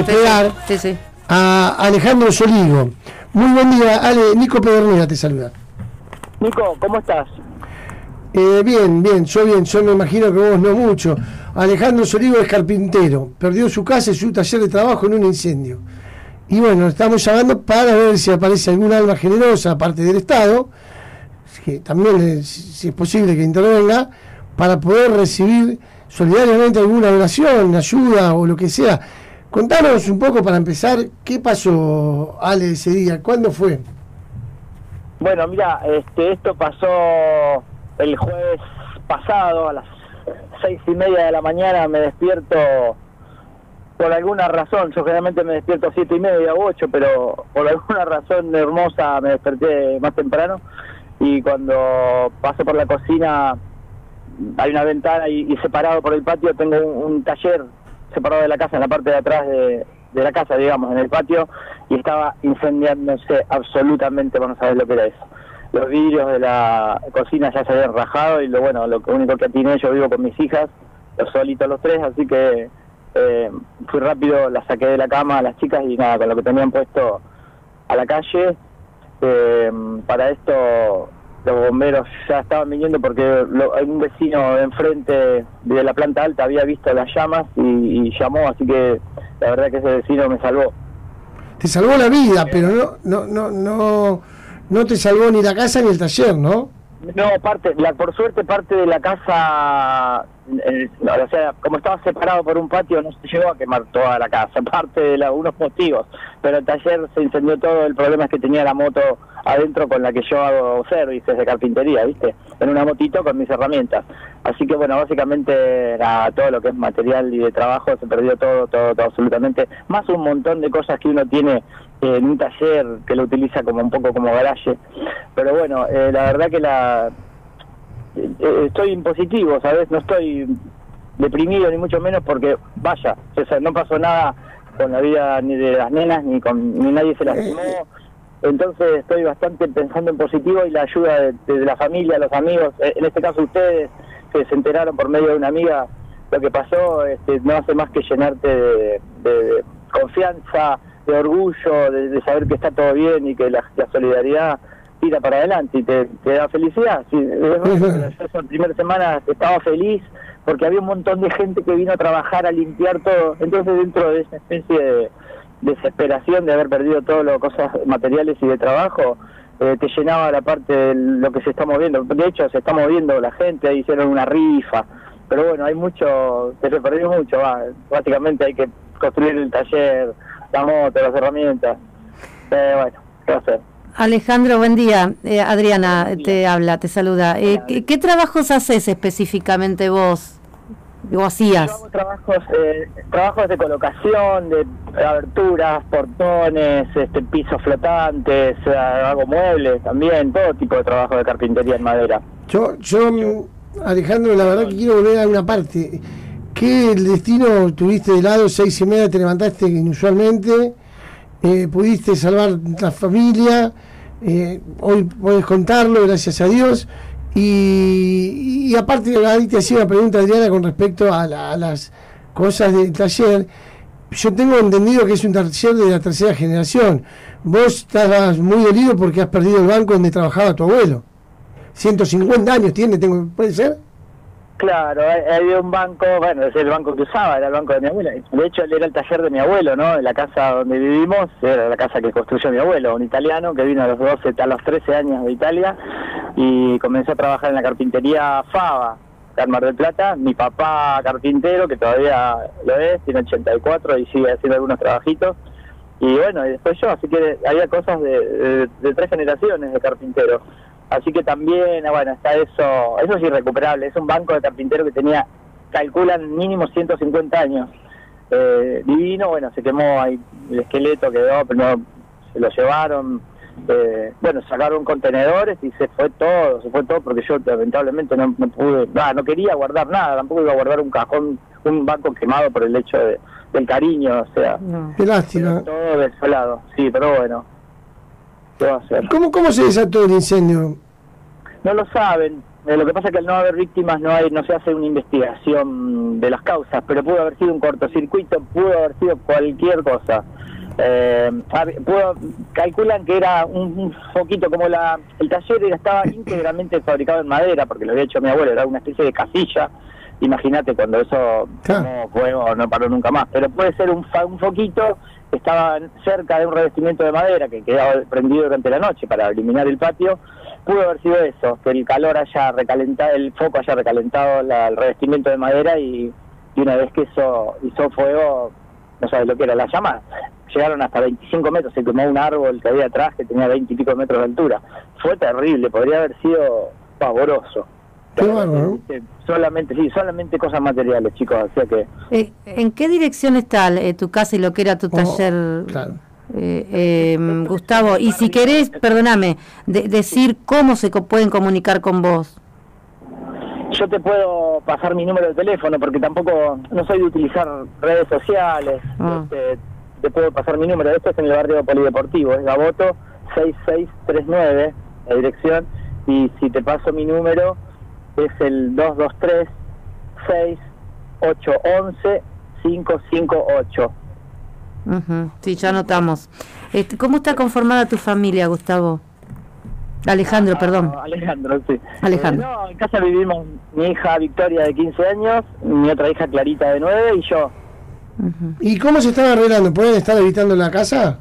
esperar Sí, sí. a Alejandro Soligo. Muy buen día, Ale. Nico Pedernera te saluda. Nico, ¿cómo estás? Eh, bien, bien, yo bien, yo me imagino que vos no mucho. Alejandro Soligo es carpintero, perdió su casa y su taller de trabajo en un incendio. Y bueno, estamos llamando para ver si aparece algún alma generosa, aparte del Estado, que también, es- si es posible que intervenga, para poder recibir solidariamente alguna donación, ayuda o lo que sea. Contanos un poco para empezar, ¿qué pasó, Ale, ese día? ¿Cuándo fue? Bueno, mira, este, esto pasó el jueves pasado a las seis y media de la mañana. Me despierto por alguna razón. Yo generalmente me despierto a siete y media o ocho, pero por alguna razón hermosa me desperté más temprano. Y cuando paso por la cocina, hay una ventana y, separado por el patio tengo un taller separado de la casa, en la parte de atrás de, de la casa, digamos, en el patio, y estaba incendiándose absolutamente, vamos a ver lo que era eso. Los vidrios de la cocina ya se habían rajado y lo bueno, lo único que atiné, yo vivo con mis hijas, los solitos los tres, así que eh, fui rápido, las saqué de la cama a las chicas y nada, con lo que tenían puesto a la calle. Eh, para esto los bomberos ya estaban viniendo porque lo- un vecino enfrente de la planta alta había visto las llamas y, y llamó, así que la verdad que ese vecino me salvó. Te salvó la vida, pero no, no, no, no, no te salvó ni la casa ni el taller, ¿no? No, parte, la, por suerte parte de la casa, eh, o sea, como estaba separado por un patio, no se llegó a quemar toda la casa, parte de la- unos motivos, pero el taller se incendió todo, el problema es que tenía la moto adentro con la que yo hago servicios de carpintería, ¿viste? En una motito con mis herramientas. Así que bueno, básicamente era todo lo que es material y de trabajo, se perdió todo, todo, todo absolutamente, más un montón de cosas que uno tiene en un taller que lo utiliza como un poco como garaje. Pero bueno, eh, la verdad que la eh, eh, estoy impositivo, ¿sabes? No estoy deprimido ni mucho menos porque vaya, o sea, no pasó nada con la vida ni de las nenas ni con ni nadie se lastimó. Entonces estoy bastante pensando en positivo y la ayuda de, de la familia, los amigos, eh, en este caso ustedes que se enteraron por medio de una amiga lo que pasó, este, no hace más que llenarte de, de- de confianza, de orgullo, de, de saber que está todo bien y que la, la solidaridad tira para adelante y te, te da felicidad. Sí, esa primera semana estaba feliz porque había un montón de gente que vino a trabajar, a limpiar todo. Entonces dentro de esa especie de desesperación de haber perdido todas las cosas materiales y de trabajo, eh, te llenaba la parte de lo que se está moviendo. De hecho, se está moviendo la gente, ahí hicieron una rifa. Pero bueno, hay mucho, se perdió mucho. va. Básicamente hay que construir el taller, la moto, las herramientas. Eh, bueno, ¿qué va a hacer? Alejandro, buen día. Eh, Adriana te habla, te saluda. Eh, ¿qué, qué trabajos haces específicamente vos? ¿O Yo hacías? hago trabajos, eh, trabajos de colocación, de aberturas, portones, este, pisos flotantes, eh, hago muebles también, todo tipo de trabajo de carpintería en madera. Yo, yo, Alejandro, la verdad que quiero volver a una parte. ¿Qué destino tuviste de lado? Seis y media te levantaste inusualmente, eh, pudiste salvar la familia, eh, hoy puedes contarlo, gracias a Dios. Y, y aparte, ahí te hacía una pregunta, Adriana, con respecto a, la- a las cosas del taller. Yo tengo entendido que es un taller de la tercera generación. Vos estabas muy dolido porque has perdido el banco donde trabajaba tu abuelo. 150 años tiene, tengo, ¿puede ser? Claro, había un banco, bueno, es el banco que usaba, era el banco de mi abuela. De hecho, era el taller de mi abuelo, ¿no? La casa donde vivimos, era la casa que construyó mi abuelo, un italiano que vino a los 12, a los 13 años de Italia y comenzó a trabajar en la carpintería Fava, en Mar del Plata. Mi papá carpintero, que todavía lo es, tiene 84 y sigue haciendo algunos trabajitos. Y bueno, y después yo, así que había cosas de- de tres generaciones de carpinteros. Así que también, ah, bueno, está eso, eso es irrecuperable. Es un banco de carpintero que tenía, calculan mínimo 150 años. Eh, divino, bueno, se quemó ahí, el esqueleto quedó, pero no, se lo llevaron. eh, bueno, sacaron contenedores y se fue todo, se fue todo porque yo lamentablemente no, no pude, ah, no quería guardar nada, tampoco iba a guardar un cajón, un banco quemado por el hecho de, del cariño, o sea, No. Qué lástima. todo desolado, sí, pero bueno, ¿qué va a hacer? ¿Cómo, ¿Cómo se desató el incendio? No lo saben, Eh, lo que pasa es que al no haber víctimas no hay no se hace una investigación de las causas, pero pudo haber sido un cortocircuito, pudo haber sido cualquier cosa. Eh, pudo, calculan que era un, foquito como la el taller estaba íntegramente fabricado en madera porque lo había hecho mi abuelo era una especie de casilla imagínate cuando eso no fuego no paró nunca más pero puede ser un, un foquito que estaba cerca de un revestimiento de madera que quedaba prendido durante la noche para eliminar el patio pudo haber sido eso, que el calor haya recalentado, el foco haya recalentado el revestimiento de madera y, una vez que eso hizo fuego, no sabes lo que era la llama, llegaron hasta 25 metros, se quemó un árbol que había atrás que tenía 20 y pico metros de altura. Fue terrible, podría haber sido pavoroso. Solamente, sí, solamente cosas materiales, chicos, o sea que... Eh, ¿En qué dirección está eh, tu casa y lo que era tu oh, taller? Claro eh, em, Gustavo, y si querés, perdóname, decir cómo se pueden comunicar con vos. Yo te puedo pasar mi número de teléfono porque tampoco no soy de utilizar redes sociales. Ah. Este, te puedo pasar mi número. Esto es en el barrio polideportivo, es Gaboto 6639, la dirección. Y si te paso mi número, es el 223 6811 558. Sí, ya notamos. Este, ¿Cómo está conformada tu familia, Gustavo? Alejandro, ah, perdón. Alejandro, sí. Alejandro. Eh, no, en casa vivimos mi hija Victoria de 15 años, mi otra hija Clarita de 9 y yo. ¿Y cómo se están arreglando? ¿Pueden estar habitando la casa?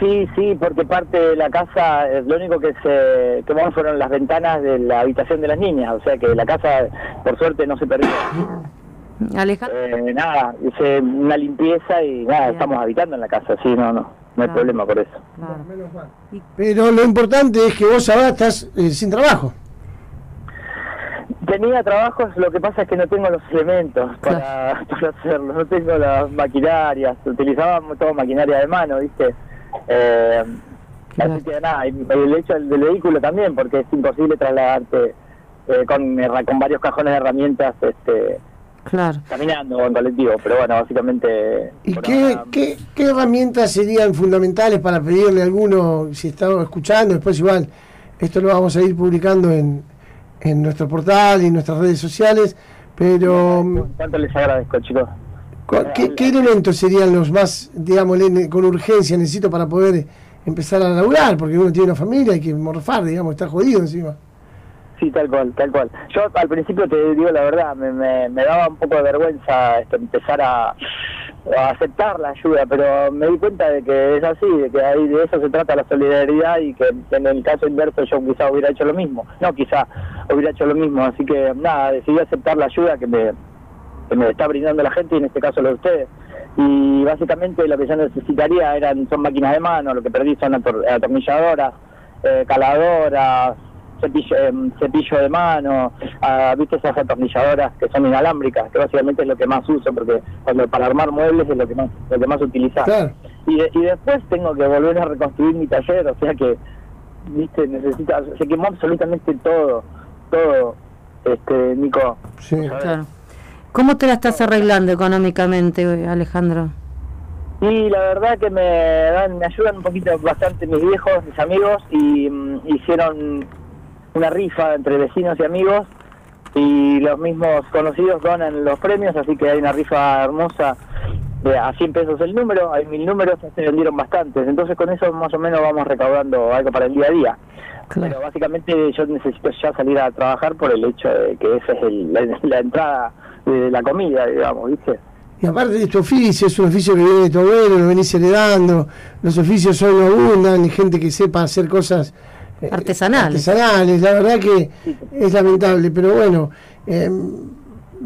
Sí, sí, porque parte de la casa, lo único que se quemó fueron las ventanas de la habitación de las niñas, o sea que la casa, por suerte, no se perdió. Alejandro. Eh, nada, hice una limpieza y nada, estamos habitando en la casa, sí, no, no, no hay problema por eso. Pero lo importante es que vos ahora estás eh, sin trabajo. Tenía trabajos, lo que pasa es que no tengo los elementos para, hacerlo, no tengo las maquinarias, utilizábamos toda maquinaria de mano, ¿viste? Eh, así que nada, el hecho del, vehículo también, porque es imposible trasladarte eh, con, con varios cajones de herramientas este, Claro. Caminando en colectivo, pero bueno, básicamente... ¿Y qué, qué, qué, herramientas serían fundamentales para pedirle a alguno, si está escuchando, después igual, esto lo vamos a ir publicando en, en nuestro portal y en nuestras redes sociales, pero... ¿Cuánto les agradezco, chicos? ¿Qué, ¿Qué, elementos serían los más, digamos, con urgencia necesito para poder empezar a laburar? Porque uno tiene una familia, hay que morfar, digamos, está jodido encima. Sí, tal cual, tal cual. Yo al principio te digo la verdad, me, me, daba un poco de vergüenza este, empezar a, aceptar la ayuda, pero me di cuenta de que es así, de que ahí de eso se trata la solidaridad y que en el caso inverso yo quizá hubiera hecho lo mismo. No, quizá hubiera hecho lo mismo, así que nada, decidí aceptar la ayuda que me, que me está brindando la gente y en este caso lo de ustedes. Y básicamente lo que yo necesitaría eran son máquinas de mano, lo que perdí son atornilladoras, eh, caladoras, cepillo, em, cepillo de mano, uh, viste esas atornilladoras que son inalámbricas, que básicamente es lo que más uso, porque cuando para armar muebles es lo que más, lo que más utilizar. Y, y después tengo que volver a reconstruir mi taller, o sea que, viste, necesita, se quemó absolutamente todo, todo, este, Nico. Sí, claro. ¿Cómo te la estás arreglando económicamente, Alejandro? Y la verdad que me dan, me ayudan un poquito bastante mis viejos, mis amigos, y mm, hicieron una rifa entre vecinos y amigos y los mismos conocidos donan los premios, así que hay una rifa hermosa de a 100 pesos el número, hay mil números, se vendieron bastantes, entonces con eso más o menos vamos recaudando algo para el día a día. Pero básicamente yo necesito ya salir a trabajar por el hecho de que esa es la, entrada de la comida, digamos, ¿viste? Y aparte de este oficio, es un oficio que viene de tu abuelo, lo venís heredando, los oficios son abundan, y gente que sepa hacer cosas eh, artesanales. Artesanales, la verdad que es lamentable, pero bueno, em,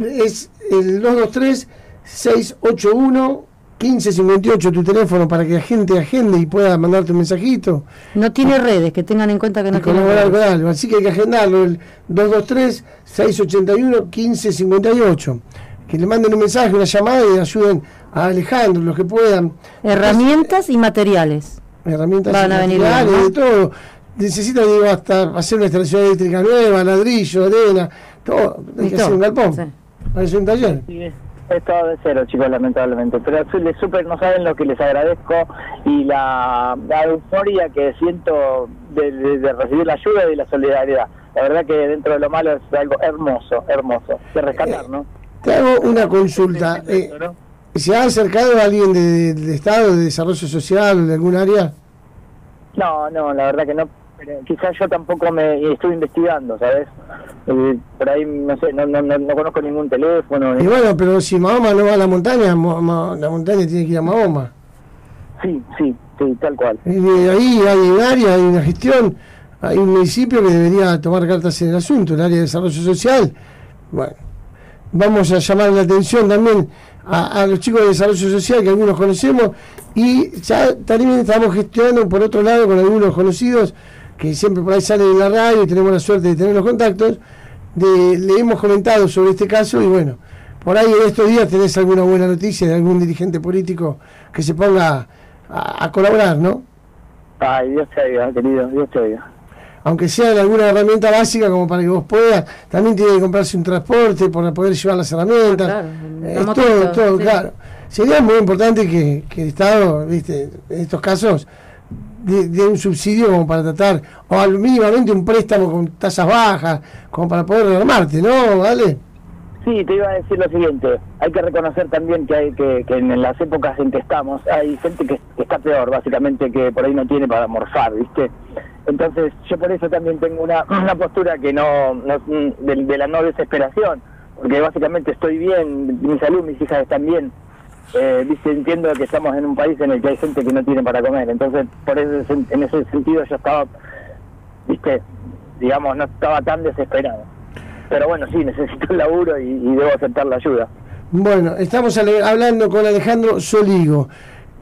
es el 223-681. 1558 tu teléfono para que la gente agende y pueda mandarte un mensajito. No tiene redes, que tengan en cuenta que no tiene redes. así que hay que agendarlo, el 223-681-1558. Que le manden un mensaje, una llamada y ayuden a Alejandro, los que puedan. Herramientas y materiales. Herramientas y materiales, de todo necesita, digo, hasta hacer una instalación eléctrica nueva, ladrillo, arena, todo. Hay que hacer un galpón. Sí. un taller. Sí, es todo de cero, chicos, lamentablemente. Pero les super, no saben lo que les agradezco y la, euforia que siento de, recibir la ayuda y la solidaridad. la verdad que dentro de lo malo es algo hermoso, hermoso, de rescatar, ¿no? Te hago una consulta. Eh, ¿Se ha acercado a alguien del Estado, de Desarrollo Social, de algún área? No, no, la verdad que no. Quizás yo tampoco me estoy investigando, ¿sabes? Eh, por ahí, no sé, no, no, no, conozco ningún teléfono. Y bueno, pero si Mahoma no va a la montaña, la montaña tiene que ir a Mahoma. Sí, sí, sí, tal cual. Y ahí hay un área, hay una gestión, hay un municipio que debería tomar cartas en el asunto, el área de desarrollo social. Bueno, vamos a llamar la atención también a, los chicos de desarrollo social que algunos conocemos y ya también estamos gestionando por otro lado con algunos conocidos que siempre por ahí salen en la radio y tenemos la suerte de tener los contactos, de, le hemos comentado sobre este caso y bueno, por ahí en estos días tenés alguna buena noticia de algún dirigente político que se ponga a, colaborar, ¿no? Ay, Dios te oiga, querido, Dios te oiga. Aunque sea de alguna herramienta básica como para que vos puedas, también tiene que comprarse un transporte para poder llevar las herramientas. Claro, eh, todo, todo, claro. Sería muy importante que, que el Estado, viste, en estos casos, de, un subsidio como para tratar, o al mínimamente un préstamo con tasas bajas, como para poder rearmarte, ¿no? ¿Vale? Sí, te iba a decir lo siguiente, hay que reconocer también que hay que, que en las épocas en que estamos hay gente que, está peor, básicamente, que por ahí no tiene para morfar, ¿viste? Entonces yo por eso también tengo una, una postura que no, no de, la no desesperación, porque básicamente estoy bien, mi salud, mis hijas están bien, eh, ¿viste? entiendo que estamos en un país en el que hay gente que no tiene para comer, entonces por eso en ese sentido yo estaba, viste, digamos, no estaba tan desesperado pero bueno, sí, necesito el laburo y, debo aceptar la ayuda. Bueno, estamos hablando con Alejandro Soligo.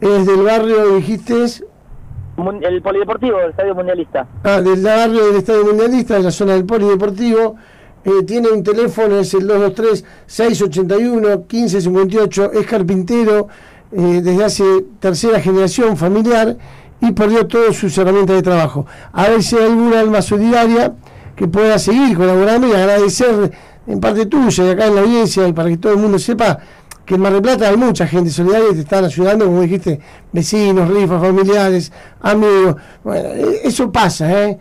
Es del barrio, dijiste. El Polideportivo, el Estadio Mundialista. Ah, del barrio del Estadio Mundialista, de la zona del Polideportivo. Eh, tiene un teléfono, es el 223-681-1558. Es carpintero eh, desde hace tercera generación familiar y perdió todas sus herramientas de trabajo. A ver si hay alguna alma solidaria que pueda seguir colaborando y agradecer en parte tuya y acá en la audiencia y para que todo el mundo sepa que en Mar del Plata hay mucha gente solidaria que te están ayudando, como dijiste, vecinos, rifas, familiares, amigos. Bueno, e, eso pasa, ¿eh?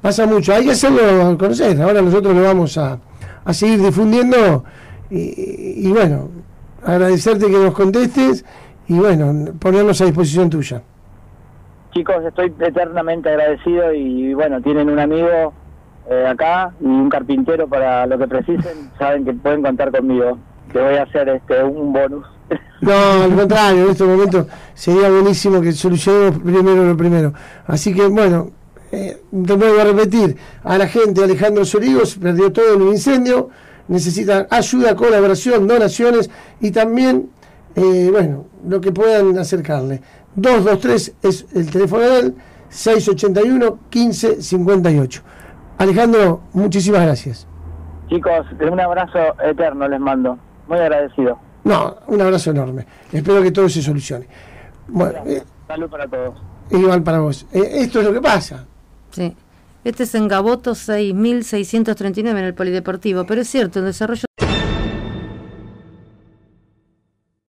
Pasa mucho. Hay que hacerlo conocer. Ahora nosotros lo vamos a, a seguir difundiendo y, y, bueno, agradecerte que nos contestes y bueno, ponernos a disposición tuya. Chicos, estoy eternamente agradecido y bueno, tienen un amigo eh, acá y un carpintero para lo que precisen, saben que pueden contar conmigo. Que voy a hacer este un bonus. No, al contrario, en este momento sería buenísimo que solucionemos primero lo primero. Así que, bueno, eh, voy a repetir, a la gente, Alejandro Sorigos, perdió todo en un incendio, necesitan ayuda, colaboración, donaciones y también, eh, bueno, lo que puedan acercarle. 223 es el teléfono de él, 681 1558. Alejandro, muchísimas gracias. Chicos, un abrazo eterno les mando. Muy agradecido. No, un abrazo enorme. Espero que todo se solucione. Bueno, eh, Salud para todos. Igual para vos. Eh, esto es lo que pasa. Sí. Este es en Gaboto 6.639 en el Polideportivo, pero es cierto, el desarrollo